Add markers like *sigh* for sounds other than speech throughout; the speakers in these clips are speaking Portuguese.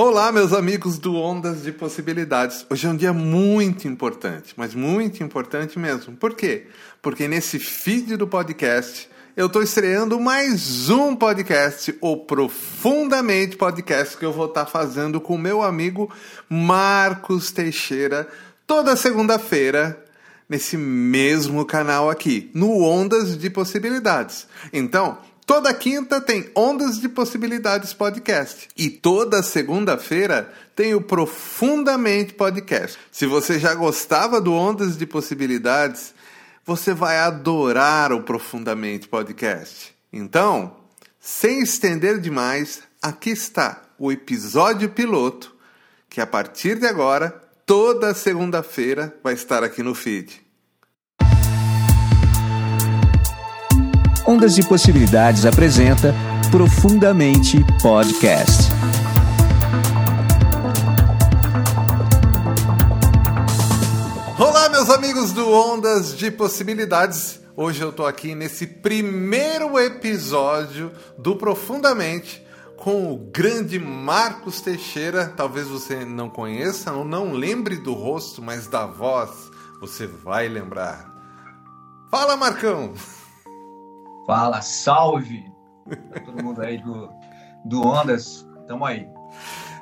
Olá, meus amigos do Ondas de Possibilidades. Hoje é um dia muito importante, mas muito importante mesmo. Por quê? Porque nesse feed do podcast eu estou estreando mais um podcast, o Profundamente Podcast, que eu vou estar tá fazendo com meu amigo Marcos Teixeira toda segunda-feira nesse mesmo canal aqui, no Ondas de Possibilidades. Então, Toda quinta tem Ondas de Possibilidades Podcast. E toda segunda-feira tem o Profundamente Podcast. Se você já gostava do Ondas de Possibilidades, você vai adorar o Profundamente Podcast. Então, sem estender demais, aqui está o episódio piloto, que a partir de agora, toda segunda-feira, vai estar aqui no feed. Ondas de Possibilidades apresenta Profundamente Podcast. Olá, meus amigos do Ondas de Possibilidades. Hoje eu tô aqui nesse primeiro episódio do Profundamente com o grande Marcos Teixeira. Talvez você não conheça ou não lembre do rosto, mas da voz você vai lembrar. Fala, Marcão! Fala, salve! Pra todo mundo aí do, do Ondas, tamo aí.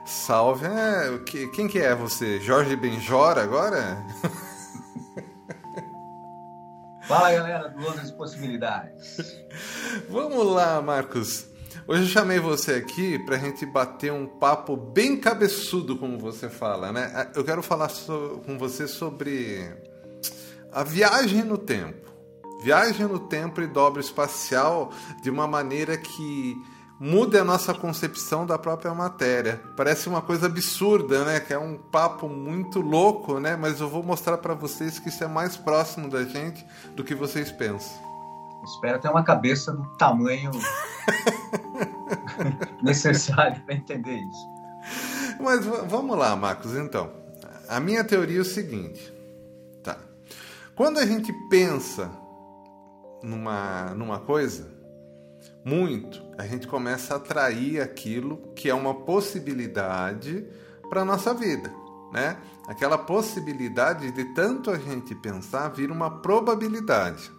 Salve, é, quem que é você? Jorge Benjora agora? Fala galera do Ondas Possibilidades. Vamos lá, Marcos. Hoje eu chamei você aqui para a gente bater um papo bem cabeçudo, como você fala, né? Eu quero falar so com você sobre a viagem no tempo viaja no tempo e dobra espacial de uma maneira que muda a nossa concepção da própria matéria. Parece uma coisa absurda, né? Que é um papo muito louco, né? Mas eu vou mostrar para vocês que isso é mais próximo da gente do que vocês pensam. Espero ter uma cabeça do tamanho *laughs* necessário para entender isso. Mas vamos lá, Marcos, então. A minha teoria é o seguinte, tá? Quando a gente pensa numa, numa coisa muito, a gente começa a atrair aquilo que é uma possibilidade para a nossa vida, né? Aquela possibilidade de tanto a gente pensar vir uma probabilidade,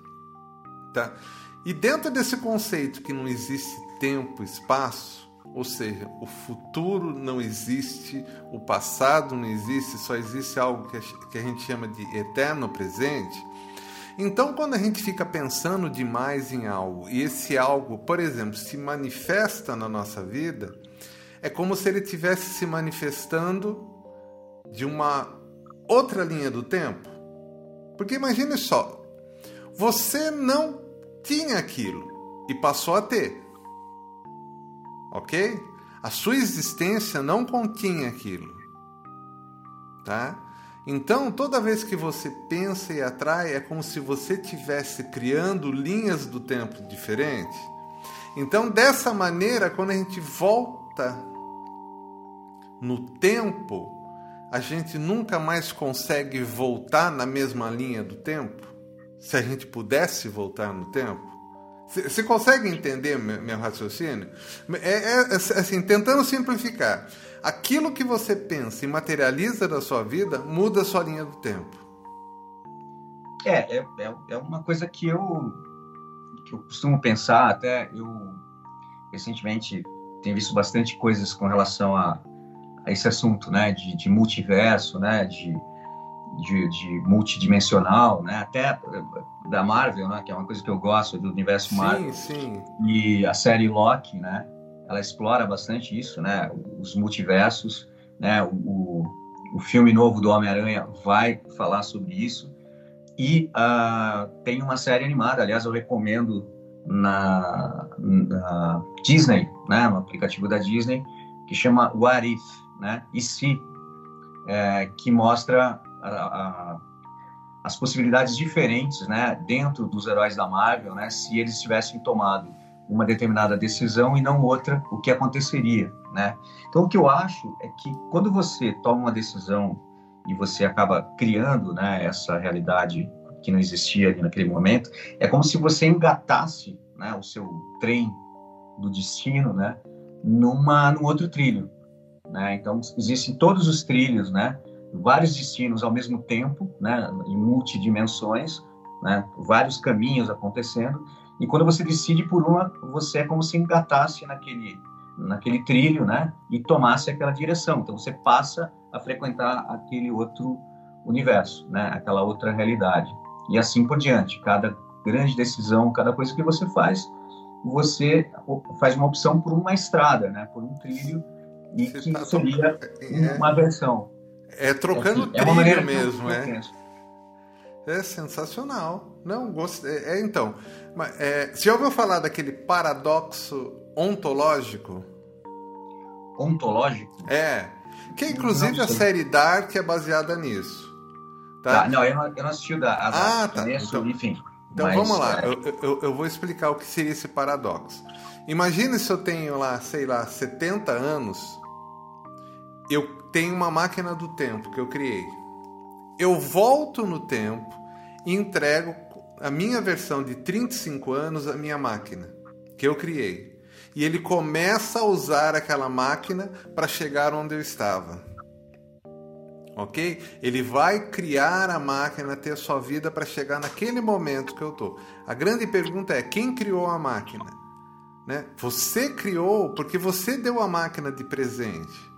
tá? E dentro desse conceito que não existe tempo, espaço, ou seja, o futuro não existe, o passado não existe, só existe algo que a gente chama de eterno presente. Então, quando a gente fica pensando demais em algo e esse algo, por exemplo, se manifesta na nossa vida, é como se ele estivesse se manifestando de uma outra linha do tempo. Porque imagine só, você não tinha aquilo e passou a ter. Ok? A sua existência não continha aquilo. Tá? Então, toda vez que você pensa e atrai, é como se você estivesse criando linhas do tempo diferentes. Então, dessa maneira, quando a gente volta no tempo, a gente nunca mais consegue voltar na mesma linha do tempo? Se a gente pudesse voltar no tempo? Você consegue entender meu raciocínio? É, é, é, assim, tentando simplificar. Aquilo que você pensa e materializa da sua vida muda a sua linha do tempo. É, é, é, é uma coisa que eu, que eu costumo pensar, até eu recentemente tenho visto bastante coisas com relação a, a esse assunto, né, de, de multiverso, né, de, de, de, multidimensional, né? Até da Marvel, né? Que é uma coisa que eu gosto do universo Marvel. Sim, sim. E a série Loki, né? Ela explora bastante isso, né? Os multiversos, né? O, o filme novo do Homem-Aranha vai falar sobre isso. E uh, tem uma série animada, aliás, eu recomendo na, na Disney, né? No aplicativo da Disney, que chama What If, né? E se, é, que mostra a, a, as possibilidades diferentes, né, dentro dos heróis da Marvel, né, se eles tivessem tomado uma determinada decisão e não outra, o que aconteceria, né? Então o que eu acho é que quando você toma uma decisão e você acaba criando, né, essa realidade que não existia ali naquele momento, é como se você engatasse, né, o seu trem do destino, né, numa num outro trilho, né? Então existem todos os trilhos, né? Vários destinos ao mesmo tempo, né? Em multidimensões, né? Vários caminhos acontecendo. E quando você decide por uma, você é como se engatasse naquele naquele trilho, né? E tomasse aquela direção. Então você passa a frequentar aquele outro universo, né? Aquela outra realidade. E assim por diante. Cada grande decisão, cada coisa que você faz, você faz uma opção por uma estrada, né? Por um trilho e você que tá seria é, uma versão. É trocando é, assim, trilho mesmo, é. É sensacional. Não, gostei. É, então, é, você já ouviu falar daquele paradoxo ontológico? Ontológico? É. Que inclusive a série Dark é baseada nisso. Tá? Ah, não, eu não, eu não assisti da, a ah, tá. Conheço, então, enfim. Então mas, vamos lá, é... eu, eu, eu, vou explicar o que seria esse paradoxo. Imagine se eu tenho lá, sei lá, 70 anos, eu tenho uma máquina do tempo que eu criei. Eu volto no tempo e entrego a minha versão de 35 anos à minha máquina, que eu criei. E ele começa a usar aquela máquina para chegar onde eu estava ok? Ele vai criar a máquina, ter a sua vida para chegar naquele momento que eu tô. A grande pergunta é quem criou a máquina? Né? Você criou porque você deu a máquina de presente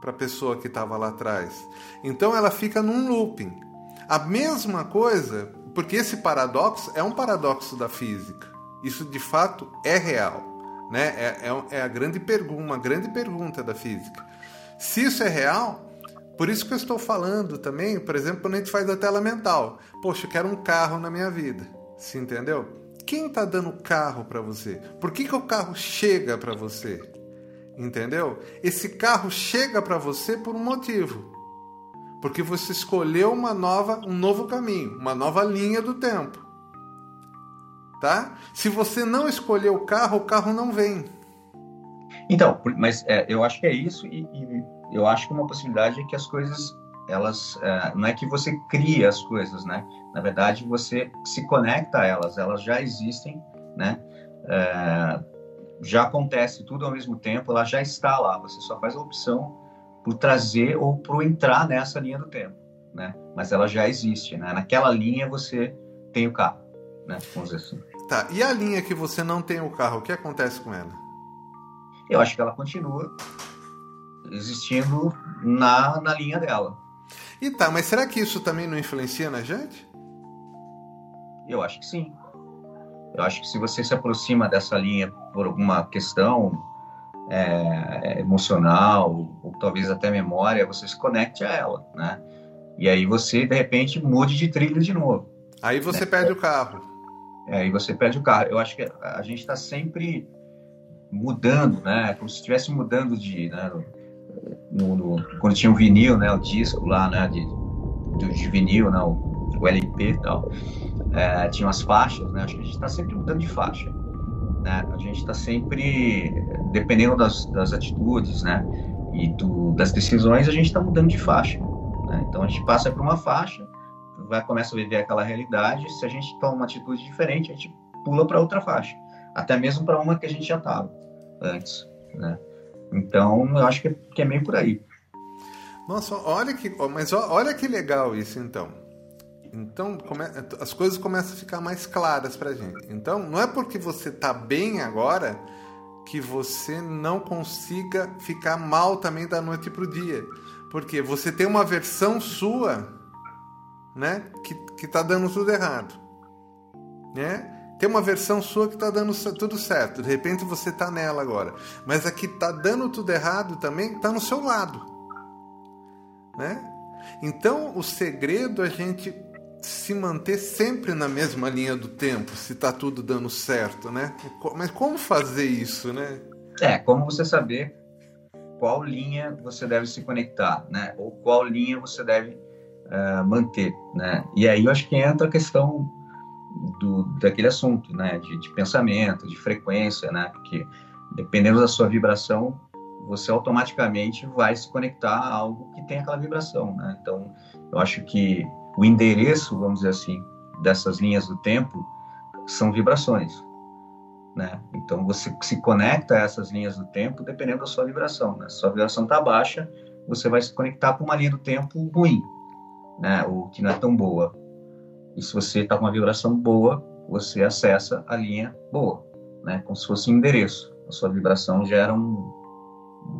para a pessoa que estava lá atrás. Então ela fica num looping. A mesma coisa, porque esse paradoxo é um paradoxo da física. Isso de fato é real. Né? É, é, é a grande pergunta, uma grande pergunta da física. Se isso é real, por isso que eu estou falando também, por exemplo, quando a gente faz a tela mental. Poxa, eu quero um carro na minha vida. Se entendeu? Quem está dando carro para você? Por que, que o carro chega para você? Entendeu? Esse carro chega para você por um motivo. Porque você escolheu uma nova, um novo caminho, uma nova linha do tempo. Tá? Se você não escolher o carro, o carro não vem. Então, mas é, eu acho que é isso e, e eu acho que uma possibilidade é que as coisas elas é, não é que você cria as coisas, né? Na verdade, você se conecta a elas, elas já existem, né? É, já acontece tudo ao mesmo tempo, ela já está lá. Você só faz a opção por trazer ou por entrar nessa linha do tempo, né? Mas ela já existe, né? Naquela linha você tem o carro, né? Vamos dizer assim. Tá. E a linha que você não tem o carro, o que acontece com ela? Eu acho que ela continua existindo na, na linha dela. E tá, mas será que isso também não influencia na gente? Eu acho que sim. Eu acho que se você se aproxima dessa linha por alguma questão é, emocional, ou talvez até memória, você se conecte a ela, né? E aí você, de repente, mude de trilha de novo. Aí você né? perde o carro. É, aí você perde o carro. Eu acho que a gente está sempre mudando, né? Como se estivesse mudando de, né? no, no, quando tinha o vinil, né, o disco lá, né, de, de, de vinil, né, o, o LP e tal, é, tinha as faixas, né, acho que a gente está sempre mudando de faixa, né, a gente está sempre, dependendo das, das atitudes, né, e do, das decisões, a gente está mudando de faixa, né, então a gente passa por uma faixa, vai começa a viver aquela realidade, se a gente toma uma atitude diferente, a gente pula para outra faixa, até mesmo para uma que a gente já estava antes, né. Então, eu acho que, que é meio por aí. Nossa, olha que, mas olha que legal isso então. Então come, as coisas começam a ficar mais claras para gente. Então não é porque você tá bem agora que você não consiga ficar mal também da noite pro dia, porque você tem uma versão sua, né, que que tá dando tudo errado, né? Tem uma versão sua que está dando tudo certo. De repente você está nela agora. Mas a que está dando tudo errado também está no seu lado. Né? Então o segredo é a gente se manter sempre na mesma linha do tempo, se está tudo dando certo, né? Mas como fazer isso, né? É, como você saber qual linha você deve se conectar, né? Ou qual linha você deve uh, manter, né? E aí eu acho que entra a questão do, daquele assunto, né? De, de, pensamento, de frequência, né? Porque dependendo da sua vibração, você automaticamente vai se conectar a algo que tem aquela vibração, né? Então, eu acho que o endereço, vamos dizer assim, dessas linhas do tempo são vibrações, né? Então você se conecta a essas linhas do tempo dependendo da sua vibração, né? Se sua vibração está baixa, você vai se conectar com uma linha do tempo ruim, né? Ou que não é tão boa. E se você está com uma vibração boa, você acessa a linha boa, né? Como se fosse um endereço. A sua vibração gera um,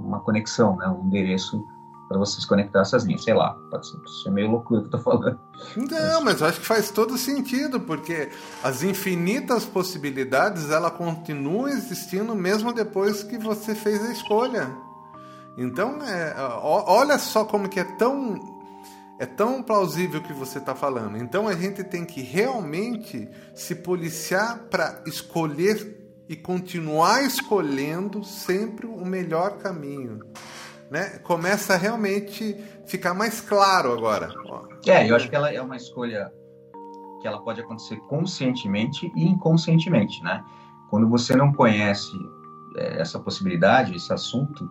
uma conexão, né? Um endereço para você se conectar essas linhas. Sei lá, pode ser meio loucura que eu tô falando. Não, mas eu acho que faz todo sentido, porque as infinitas possibilidades, ela continuam existindo mesmo depois que você fez a escolha. Então, é, olha só como que é tão é tão plausível que você está falando. Então a gente tem que realmente se policiar para escolher e continuar escolhendo sempre o melhor caminho né, começa a realmente ficar mais claro agora. É, eu acho que ela é uma escolha que ela pode acontecer conscientemente e inconscientemente, né? Quando você não conhece é, essa possibilidade, esse assunto,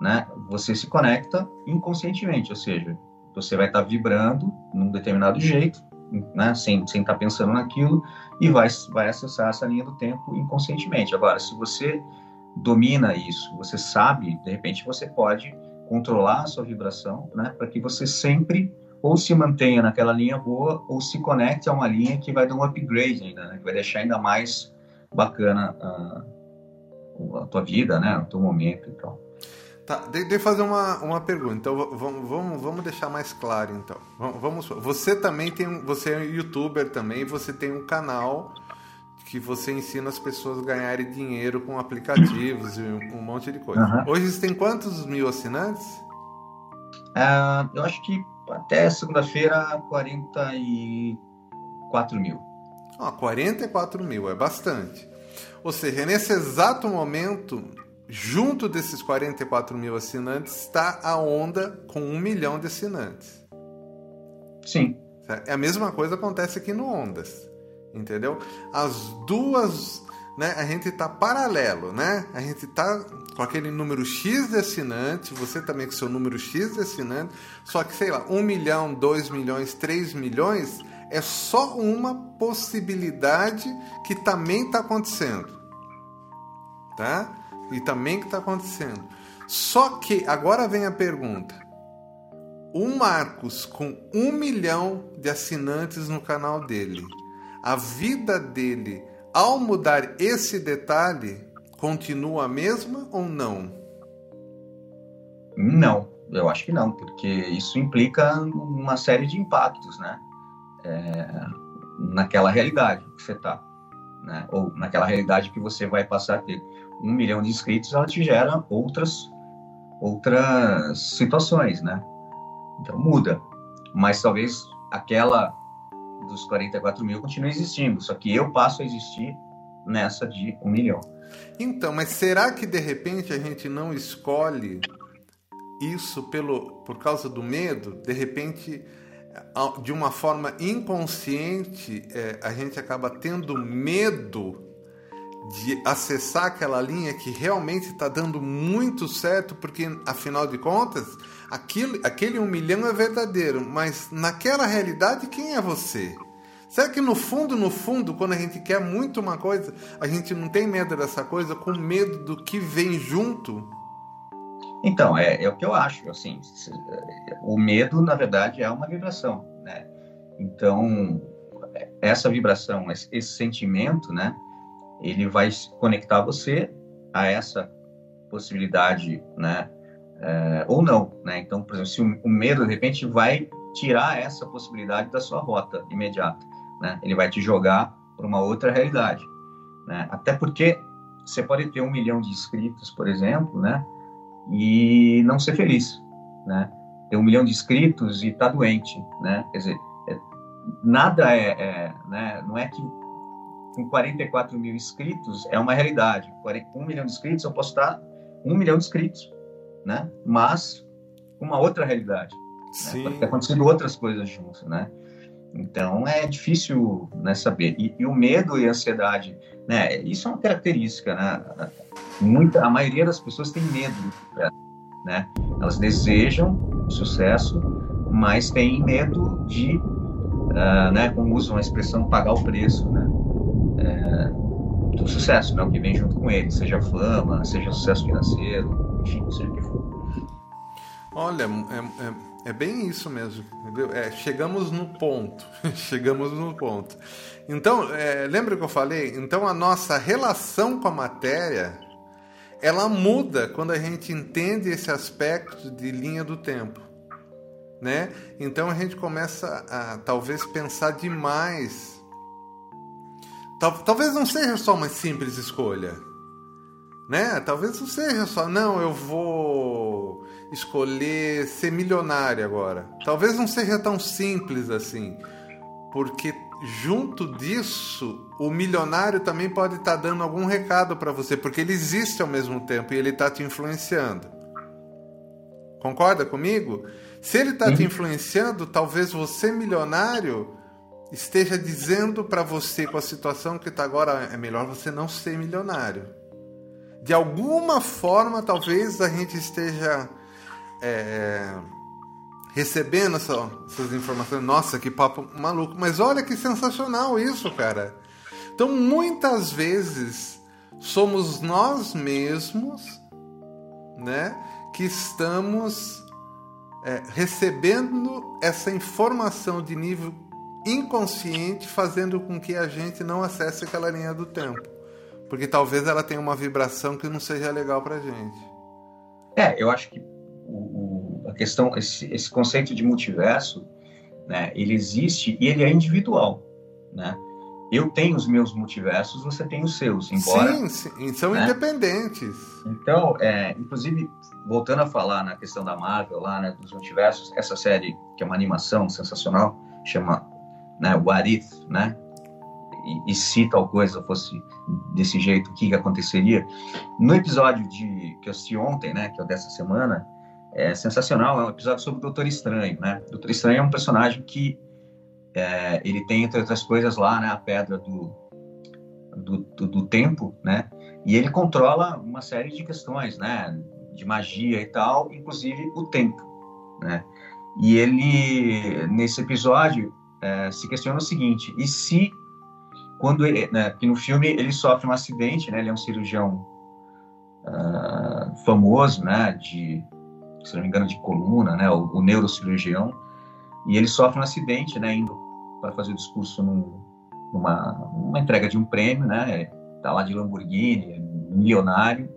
né, você se conecta inconscientemente, ou seja, você vai estar vibrando num determinado jeito, né, sem, sem estar pensando naquilo, e vai, vai acessar essa linha do tempo inconscientemente. Agora, se você domina isso, você sabe, de repente você pode controlar a sua vibração, né, para que você sempre ou se mantenha naquela linha boa ou se conecte a uma linha que vai dar um upgrade ainda, né, que vai deixar ainda mais bacana a, a tua vida, né, o teu momento e tal. Tá, deixa eu fazer uma, uma pergunta. Então vamos, vamos, vamos deixar mais claro então. Vamos, você também tem você é youtuber também, você tem um canal que você ensina as pessoas a ganharem dinheiro com aplicativos e um monte de coisa. Uhum. Hoje você tem quantos mil assinantes? Uh, eu acho que até segunda-feira 44 mil. Ah, 44 mil, é bastante. Ou seja, nesse exato momento, junto desses 44 mil assinantes, está a onda com um milhão de assinantes. Sim. É a mesma coisa acontece aqui no Ondas entendeu? As duas, né? A gente tá paralelo, né? A gente tá com aquele número X de assinantes, você também com seu número X de assinantes, só que sei lá, um milhão, dois milhões, três milhões é só uma possibilidade que também está acontecendo, tá? E também que está acontecendo. Só que agora vem a pergunta: o Marcos com um milhão de assinantes no canal dele a vida dele, ao mudar esse detalhe, continua a mesma ou não? Não, eu acho que não, porque isso implica uma série de impactos, né? É, naquela realidade que você está, né? Ou naquela realidade que você vai passar a ter um milhão de inscritos, ela te gera outras outras situações, né? Então muda, mas talvez aquela dos 44 mil continua existindo, só que eu passo a existir nessa de um milhão. Então, mas será que de repente a gente não escolhe isso pelo por causa do medo? De repente, de uma forma inconsciente, é, a gente acaba tendo medo de acessar aquela linha que realmente está dando muito certo, porque afinal de contas, aquilo, aquele um milhão é verdadeiro, mas naquela realidade, quem é você? Será que no fundo, no fundo, quando a gente quer muito uma coisa, a gente não tem medo dessa coisa, com medo do que vem junto? Então, é, é o que eu acho, assim, o medo, na verdade, é uma vibração, né? Então, essa vibração, esse, esse sentimento, né, ele vai conectar você a essa possibilidade, né, é, ou não, né? Então, por exemplo, se o, o, medo de repente vai tirar essa possibilidade da sua rota imediata, né? Ele vai te jogar para uma outra realidade, né? Até porque você pode ter um milhão de inscritos, por exemplo, né? E não ser feliz, né? Ter um milhão de inscritos e tá doente, né? Quer dizer, é, nada é, é, né? Não é que com 44 mil inscritos é uma realidade. Um milhão de inscritos eu posso estar um milhão de inscritos, né? Mas uma outra realidade. Sim. Né? Pode ter acontecido outras coisas juntos, né? Então é difícil né, saber. E, e, o medo e a ansiedade, né? Isso é uma característica, né? Muita, a maioria das pessoas tem medo, né? Elas desejam sucesso, mas têm medo de, uh, né? Como usam a expressão, pagar o preço, né? Do sucesso, né? O que vem junto com ele, seja fama, seja sucesso financeiro, enfim, seja o que for. Olha, é, é, é bem isso mesmo. É, chegamos no ponto. *laughs* chegamos no ponto. Então, é, lembra que eu falei? Então, a nossa relação com a matéria ela muda quando a gente entende esse aspecto de linha do tempo. Né? Então a gente começa a talvez pensar demais. Tal, talvez não seja só uma simples escolha. Né? Talvez não seja só, não, eu vou escolher ser milionário agora. Talvez não seja tão simples assim, porque junto disso, o milionário também pode estar tá dando algum recado para você, porque ele existe ao mesmo tempo e ele está te influenciando. Concorda comigo? Se ele está te uhum. influenciando, talvez você, milionário, esteja dizendo para você, com a situação que está agora, é melhor você não ser milionário. De alguma forma, talvez a gente esteja. É, recebendo essa, essas informações. Nossa, que papo maluco. Mas olha que sensacional isso, cara. Então, muitas vezes somos nós mesmos, né, que estamos é, recebendo essa informação de nível inconsciente, fazendo com que a gente não acesse aquela linha do tempo, porque talvez ela tenha uma vibração que não seja legal para gente. É, eu acho que questão, esse, esse conceito de multiverso, né, ele existe e ele é individual, né? Eu tenho os meus multiversos, você tem os seus, embora... Sim, sim são né? independentes. Então, é, inclusive, voltando a falar na questão da Marvel, lá, né, dos multiversos, essa série, que é uma animação sensacional, chama né, What If, né? E, e se tal coisa fosse desse jeito, o que, que aconteceria? No episódio de, que eu assisti ontem, né, que é o dessa semana, é sensacional. É um episódio sobre o Doutor Estranho, né? O Doutor Estranho é um personagem que é, ele tem, entre outras coisas, lá, né, a pedra do, do, do, do, tempo, né? E ele controla uma série de questões, né? De magia e tal, inclusive o tempo, né? E ele, nesse episódio, é, se questiona o seguinte: e se, quando ele, né, que no filme ele sofre um acidente, né? Ele é um cirurgião uh, famoso, né? De se não me engano, de coluna, né, o, o neurocirurgião, e ele sofre um acidente, né, indo para fazer o discurso num, numa uma entrega de um prêmio, né, tá lá de Lamborghini, milionário,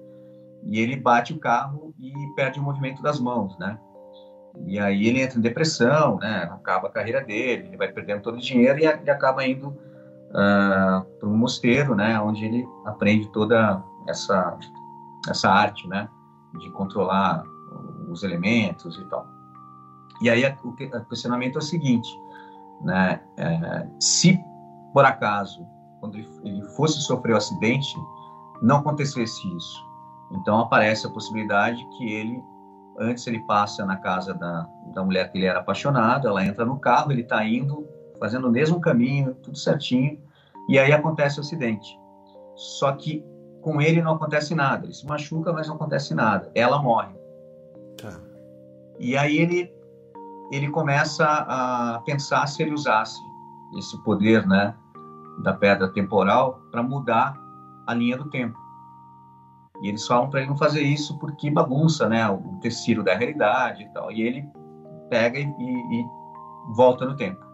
e ele bate o carro e perde o movimento das mãos, né, e aí ele entra em depressão, né, acaba a carreira dele, ele vai perdendo todo o dinheiro e ele acaba indo uh, para um mosteiro, né, onde ele aprende toda essa essa arte, né, de controlar os elementos e tal. E aí o questionamento é o seguinte, né? É, se por acaso, quando ele fosse sofrer o um acidente, não acontecesse isso, então aparece a possibilidade que ele, antes ele passa na casa da, da mulher que ele era apaixonado, ela entra no carro, ele está indo, fazendo o mesmo caminho, tudo certinho, e aí acontece o acidente. Só que com ele não acontece nada, ele se machuca, mas não acontece nada. Ela morre. Tá. E aí ele ele começa a pensar se ele usasse esse poder, né, da pedra temporal para mudar a linha do tempo. E eles falam para ele não fazer isso porque bagunça, né, o tecido da realidade e tal. E ele pega e, e, e volta no tempo.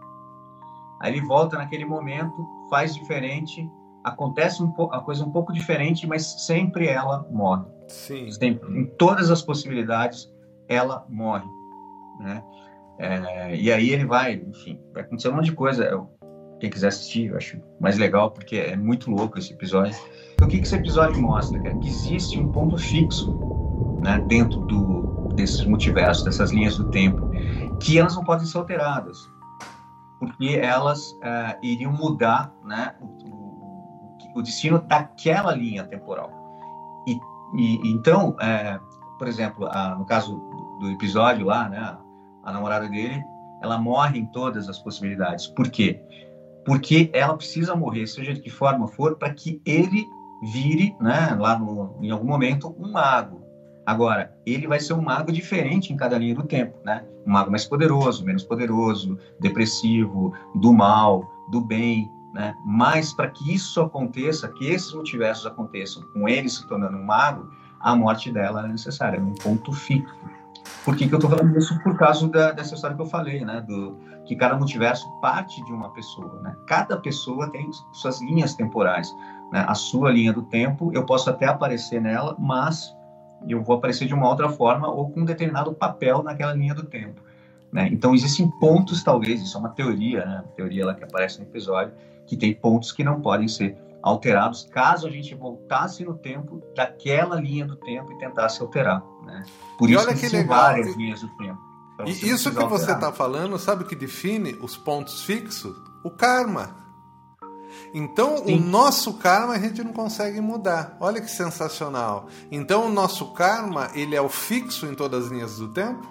Aí ele volta naquele momento, faz diferente, acontece um a coisa um pouco diferente, mas sempre ela morre. Sim. Sempre, em todas as possibilidades, ela morre, né? É, e aí ele vai, enfim, vai acontecer um monte de coisa. Quem quiser assistir, eu acho mais legal porque é muito louco esse episódio. Então, o que, que esse episódio mostra? Cara? Que existe um ponto fixo, né, dentro do desses multiversos, dessas linhas do tempo, que elas não podem ser alteradas, porque elas é, iriam mudar, né, o, o, destino daquela linha temporal. E, e então, é, por exemplo, no caso do episódio lá, né, a namorada dele, ela morre em todas as possibilidades. Por quê? Porque ela precisa morrer, seja de que forma for, para que ele vire, né, lá no, em algum momento, um mago. Agora, ele vai ser um mago diferente em cada linha do tempo, né? Um mago mais poderoso, menos poderoso, depressivo, do mal, do bem. né? Mas para que isso aconteça, que esses multiversos aconteçam, com ele se tornando um mago, a morte dela é necessária, é um ponto fixo. Por que, que eu estou falando isso? Por causa da, dessa história que eu falei, né? Do, que cada multiverso parte de uma pessoa, né? Cada pessoa tem suas linhas temporais, né? A sua linha do tempo, eu posso até aparecer nela, mas eu vou aparecer de uma outra forma ou com um determinado papel naquela linha do tempo. Né? Então existem pontos, talvez, isso é uma teoria, né? teoria lá que aparece no episódio, que tem pontos que não podem ser alterados caso a gente voltasse no tempo daquela linha do tempo e tentasse alterar. Né? Por e isso olha que, que legal. várias linhas do tempo. E isso que você está falando, sabe o que define os pontos fixos? O karma. Então, Sim. o nosso karma a gente não consegue mudar. Olha que sensacional. Então, o nosso karma, ele é o fixo em todas as linhas do tempo?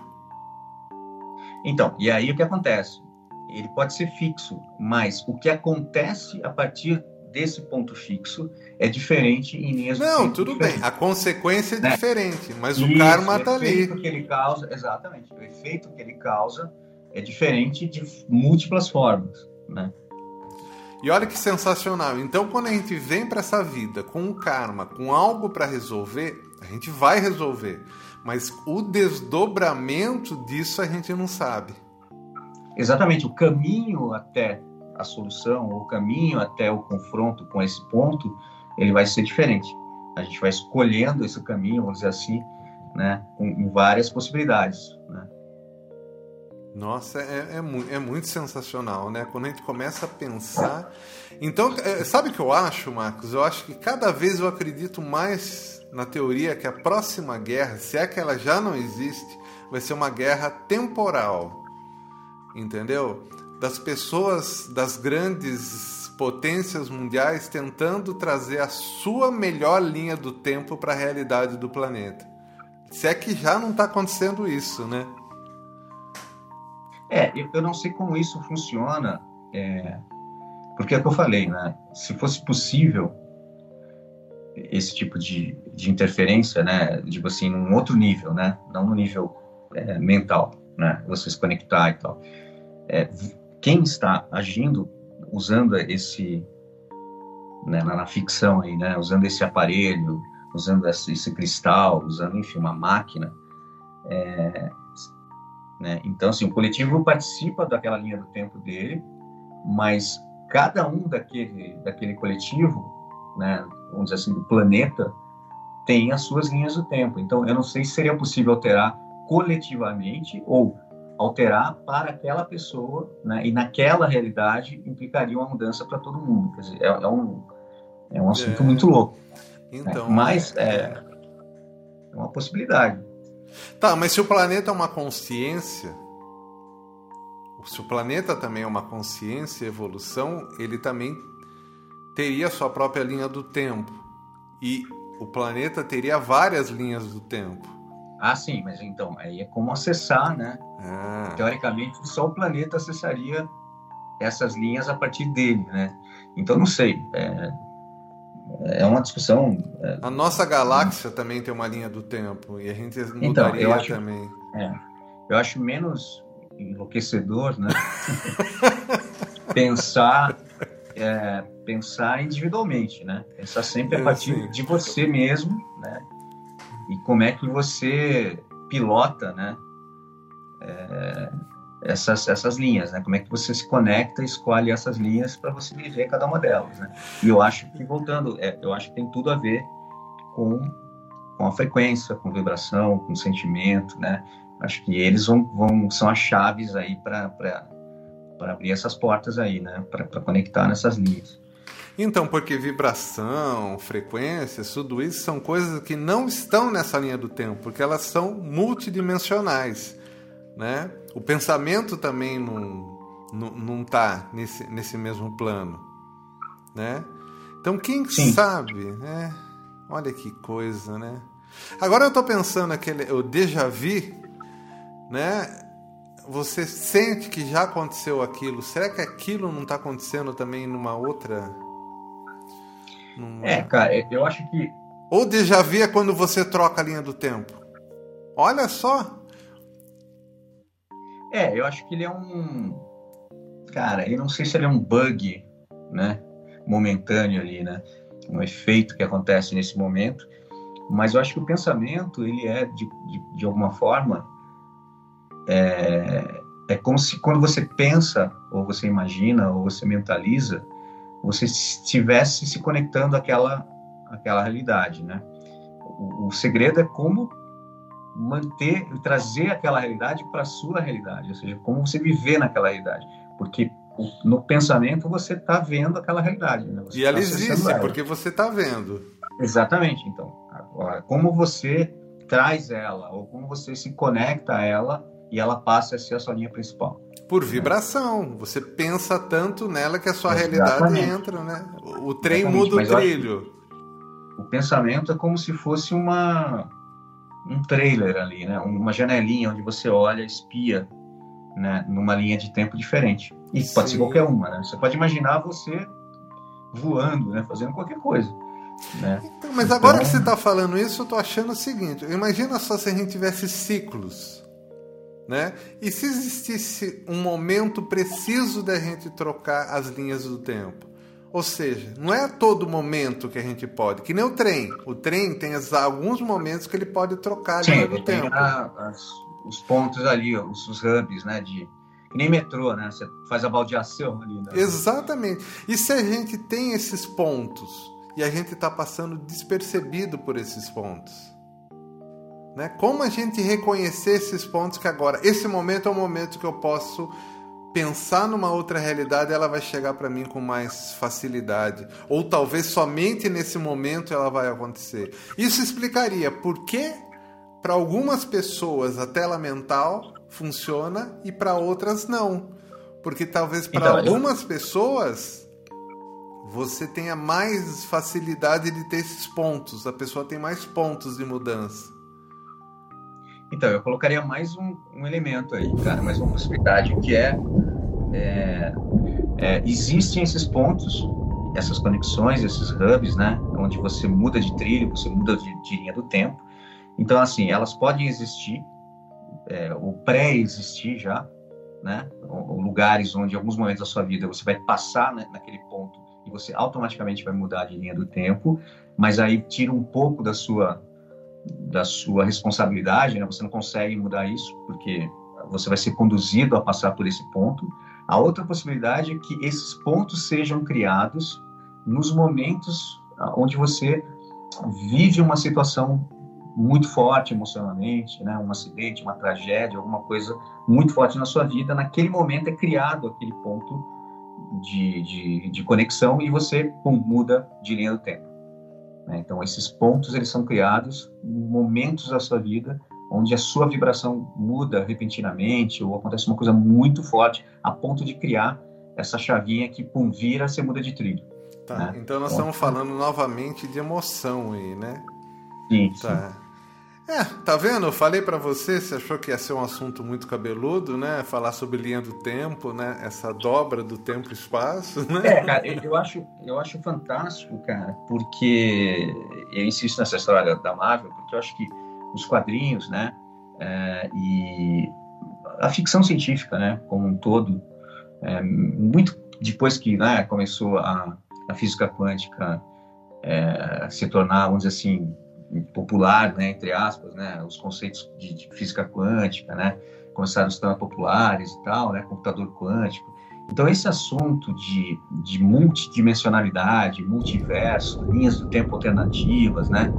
Então, e aí o que acontece? Ele pode ser fixo, mas o que acontece a partir desse ponto fixo é diferente em linhas Não, tudo diferentes. bem. A consequência é Né? diferente, mas Isso, o karma está o ali. efeito que ele causa, exatamente. O efeito que ele causa é diferente de múltiplas formas, né? E olha que sensacional. Então, quando a gente vem para essa vida com um karma, com algo para resolver, a gente vai resolver. Mas o desdobramento disso a gente não sabe. Exatamente, o caminho até a solução, o caminho até o confronto com esse ponto, ele vai ser diferente. A gente vai escolhendo esse caminho, vamos dizer assim, né, com, com várias possibilidades, né? Nossa, é, é, é muito sensacional, né? Quando a gente começa a pensar. Então, é, sabe o que eu acho, Marcos? Eu acho que cada vez eu acredito mais na teoria que a próxima guerra, se é que ela já não existe, vai ser uma guerra temporal. Entendeu? Das pessoas, das grandes potências mundiais tentando trazer a sua melhor linha do tempo para a realidade do planeta. Se é que já não está acontecendo isso, né? É, eu, não sei como isso funciona, é, porque é o que eu falei, né? Se fosse possível esse tipo de, de interferência, né? Digo assim, num outro nível, né? Não no nível é, mental, né? Você se conectar e tal. É, quem está agindo usando esse né, na, na ficção aí, né? Usando esse aparelho, usando esse, esse cristal, usando enfim uma máquina. É, né? Então, assim, o coletivo participa daquela linha do tempo dele, mas cada um daquele, daquele coletivo, né, vamos dizer assim, do planeta, tem as suas linhas do tempo. Então, eu não sei se seria possível alterar coletivamente ou alterar para aquela pessoa, né, e naquela realidade implicaria uma mudança para todo mundo. Quer dizer, é, é um, é um assunto É. muito louco. Então, né? Mas é, é uma possibilidade. Tá, mas se o planeta é uma consciência, se o planeta também é uma consciência, evolução, ele também teria sua própria linha do tempo. E o planeta teria várias linhas do tempo. Ah, sim, mas então, aí é como acessar, né? Ah, Teoricamente, só o planeta acessaria essas linhas a partir dele, né? Então, não sei. É, é uma discussão. é, a nossa galáxia também tem uma linha do tempo e a gente mudaria Então, eu acho- também. eu acho menos enlouquecedor, né? *laughs* pensar, é, pensar individualmente, né? Pensar sempre É, a partir sim. de você mesmo, né? E como é que você pilota, né? É, essas, essas linhas, né? Como é que você se conecta e escolhe essas linhas para você viver cada uma delas, né? E eu acho que, voltando, é, eu acho que tem tudo a ver com, com a frequência, com vibração, com sentimento, né? Acho que eles vão, vão são as chaves aí para abrir essas portas aí, né? Para conectar nessas linhas. Então, porque vibração, frequências, tudo isso são coisas que não estão nessa linha do tempo, porque elas são multidimensionais, né? O pensamento também não não, não tá nesse, nesse mesmo plano, né? Então, quem Sim. sabe, né? Olha que coisa, né? Agora eu tô pensando aquele o déjà vu, né? Você sente que já aconteceu aquilo. Será que aquilo não está acontecendo também numa outra numa- É, cara, eu acho que Ou déjà vu é quando você troca a linha do tempo. Olha só. É, eu acho que ele é um. Cara, eu não sei se ele é um bug né? Momentâneo ali, né? Um efeito que acontece nesse momento. Mas eu acho que o pensamento, ele é, de, de, de alguma forma, é, é como se quando você pensa, ou você imagina, ou você mentaliza, você estivesse se conectando àquela, àquela realidade, né? O, o segredo é como manter, trazer aquela realidade para a sua realidade, ou seja, como você viver naquela realidade, porque no pensamento você está vendo aquela realidade, né? e ela tá existe ela. porque você está vendo. Exatamente. Então, agora, como você traz ela ou como você se conecta a ela e ela passa a ser a sua linha principal. Por vibração. Você pensa tanto nela que a sua Exatamente. realidade entra, né? O trem Exatamente. muda o trilho. O pensamento é como se fosse uma um trailer ali, né? Uma janelinha onde você olha, espia, né? Numa linha de tempo diferente. E Sim. pode ser qualquer uma, né? Você pode imaginar você voando, né? Fazendo qualquer coisa. Né? Então, mas agora então... que você está falando isso, eu estou achando o seguinte: imagina só se a gente tivesse ciclos. Né? E se existisse um momento preciso da gente trocar as linhas do tempo? Ou seja, não é a todo momento que a gente pode, que nem o trem. O trem tem alguns momentos que ele pode trocar a Sim, linha do tempo. A, as, os pontos ali, os, os hubs, né? De, que nem metrô, né? Você faz a baldeação ali. Né? Exatamente. E se a gente tem esses pontos e a gente está passando despercebido por esses pontos? Né? Como a gente reconhecer esses pontos que agora, esse momento é o momento que eu posso pensar numa outra realidade, ela vai chegar para mim com mais facilidade, ou talvez somente nesse momento ela vai acontecer. Isso explicaria por que para algumas pessoas a tela mental funciona e para outras não. Porque talvez para então, algumas eu... pessoas você tenha mais facilidade de ter esses pontos, a pessoa tem mais pontos de mudança. Então, eu colocaria mais um, um elemento aí, cara, mais uma possibilidade, que é, é, é, existem esses pontos, essas conexões, esses hubs, né, onde você muda de trilho, você muda de, de linha do tempo. Então, assim, elas podem existir, é, ou pré-existir já, né, ou, ou lugares onde, em alguns momentos da sua vida, você vai passar né, naquele ponto e você automaticamente vai mudar de linha do tempo, mas aí tira um pouco da sua da sua responsabilidade, né? Você não consegue mudar isso porque você vai ser conduzido a passar por esse ponto. A outra possibilidade é que esses pontos sejam criados nos momentos ah, onde você vive uma situação muito forte emocionalmente, né? Um acidente, uma tragédia, alguma coisa muito forte na sua vida. Naquele momento é criado aquele ponto de, de, de conexão e você pum, muda de linha do tempo. Né? Então, esses pontos eles são criados em momentos da sua vida onde a sua vibração muda repentinamente ou acontece uma coisa muito forte a ponto de criar essa chavinha que, pum, vira, você muda de trilho. Tá, né? então nós estamos falando novamente de emoção aí, né? Sim, tá. Sim. É, tá vendo? Eu falei para você, você achou que ia ser um assunto muito cabeludo, né? Falar sobre linha do tempo, né? Essa dobra do tempo e espaço, né? É, cara, eu acho, eu acho fantástico, cara, porque eu insisto nessa história da Marvel, porque eu acho que os quadrinhos, né? É, e a ficção científica, né? Como um todo, é, muito depois que né, começou a, a física quântica é, se tornar, vamos dizer assim, popular, né, entre aspas, né, os conceitos de, de, física quântica, né, começaram a se tornar populares e tal, né, computador quântico. Então esse assunto de, de multidimensionalidade, multiverso, linhas do tempo alternativas, né,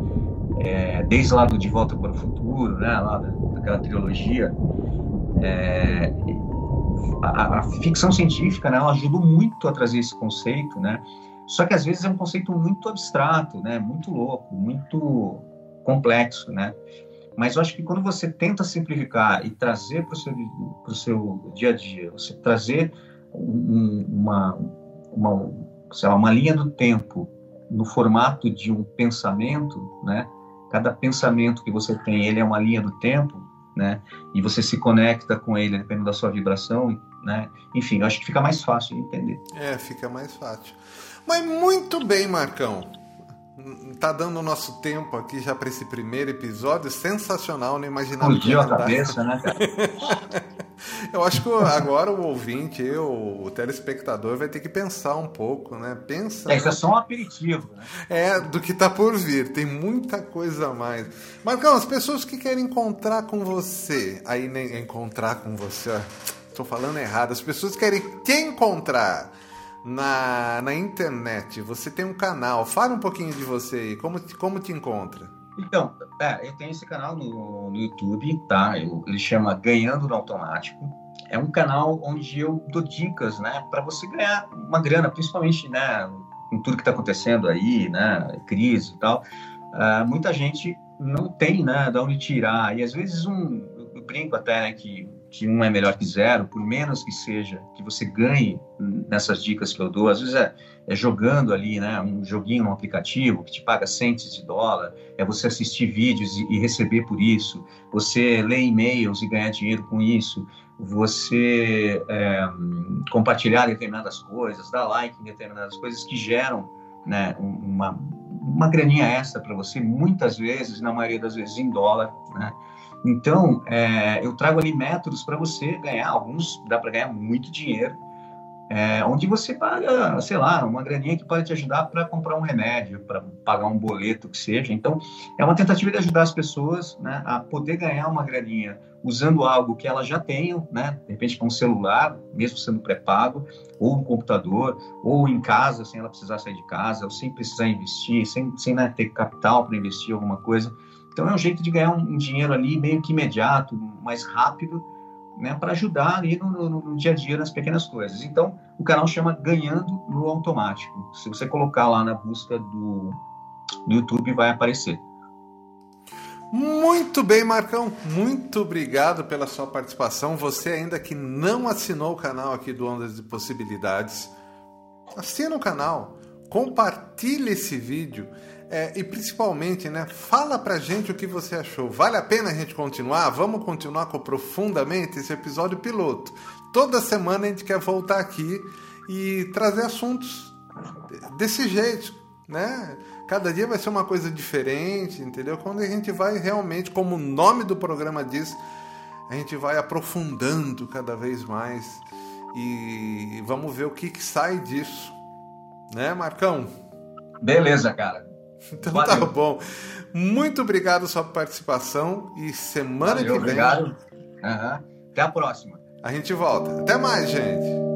é, desde lá do De Volta para o Futuro, né, lá daquela trilogia, é, a, a, ficção científica, né, ela ajudou muito a trazer esse conceito, né, só que às vezes é um conceito muito abstrato, né? Muito louco, muito complexo, né? Mas eu acho que quando você tenta simplificar e trazer para o seu, pro seu dia a dia, você trazer um, uma, uma, sei lá, uma linha do tempo no formato de um pensamento, né? Cada pensamento que você tem, ele é uma linha do tempo, né? E você se conecta com ele dependendo da sua vibração, né? Enfim, eu acho que fica mais fácil de entender. É, fica mais fácil. Mas muito bem, Marcão. Tá dando o nosso tempo aqui já para esse primeiro episódio sensacional, não imaginava. Explodiu a cabeça, né, cara? *laughs* Eu acho que agora o ouvinte, eu, o telespectador, vai ter que pensar um pouco, né? Pensa. É, isso é só um aperitivo, né? É, do que tá por vir. Tem muita coisa a mais. Marcão, as pessoas que querem encontrar com você, aí nem encontrar com você, estou falando errado. As pessoas querem te encontrar na, na internet. Você tem um canal. Fala um pouquinho de você aí. Como, como te encontra? Então, é, eu tenho esse canal no, no YouTube, tá? Eu, ele chama Ganhando no Automático. É um canal onde eu dou dicas, né, para você ganhar uma grana, principalmente, né, com tudo que está acontecendo aí, né, crise e tal. Uh, muita gente não tem, né, de onde tirar. E às vezes um, eu brinco até né, que que um é melhor que zero, por menos que seja, que você ganhe nessas dicas que eu dou. Às vezes é, é jogando ali, né, um joguinho no aplicativo que te paga centes de dólar, é você assistir vídeos e, e receber por isso, você ler e-mails e ganhar dinheiro com isso, você é, compartilhar determinadas coisas, dar like em determinadas coisas que geram né, uma, uma graninha extra para você, muitas vezes, na maioria das vezes em dólar, né? Então, é, eu trago ali métodos para você ganhar, alguns dá para ganhar muito dinheiro, é, onde você paga, sei lá, uma graninha que pode te ajudar para comprar um remédio, para pagar um boleto, que seja. Então, é uma tentativa de ajudar as pessoas né, a poder ganhar uma graninha usando algo que elas já tenham, né, de repente com um celular, mesmo sendo pré-pago, ou um computador, ou em casa, sem ela precisar sair de casa, ou sem precisar investir, sem, sem né, ter capital para investir alguma coisa. Então é um jeito de ganhar um dinheiro ali meio que imediato, mais rápido, né, para ajudar ali no, no, no, dia a dia nas pequenas coisas. Então o canal chama Ganhando no Automático. Se você colocar lá na busca do, do YouTube, vai aparecer. Muito bem, Marcão. Muito obrigado pela sua participação. Você ainda que não assinou o canal aqui do Ondas de Possibilidades, assina o canal, compartilhe esse vídeo é, e principalmente, né, fala pra gente o que você achou. Vale a pena a gente continuar? Vamos continuar com profundamente esse episódio piloto. Toda semana a gente quer voltar aqui e trazer assuntos desse jeito, né? Cada dia vai ser uma coisa diferente, entendeu? Quando a gente vai realmente, como o nome do programa diz, a gente vai aprofundando cada vez mais e vamos ver o que, que sai disso, né, Marcão? Beleza, cara. Então tá Valeu. tá bom. Muito obrigado pela sua participação e semana Valeu, que vem. Obrigado. Uhum. Até a próxima. A gente volta. Até mais, gente.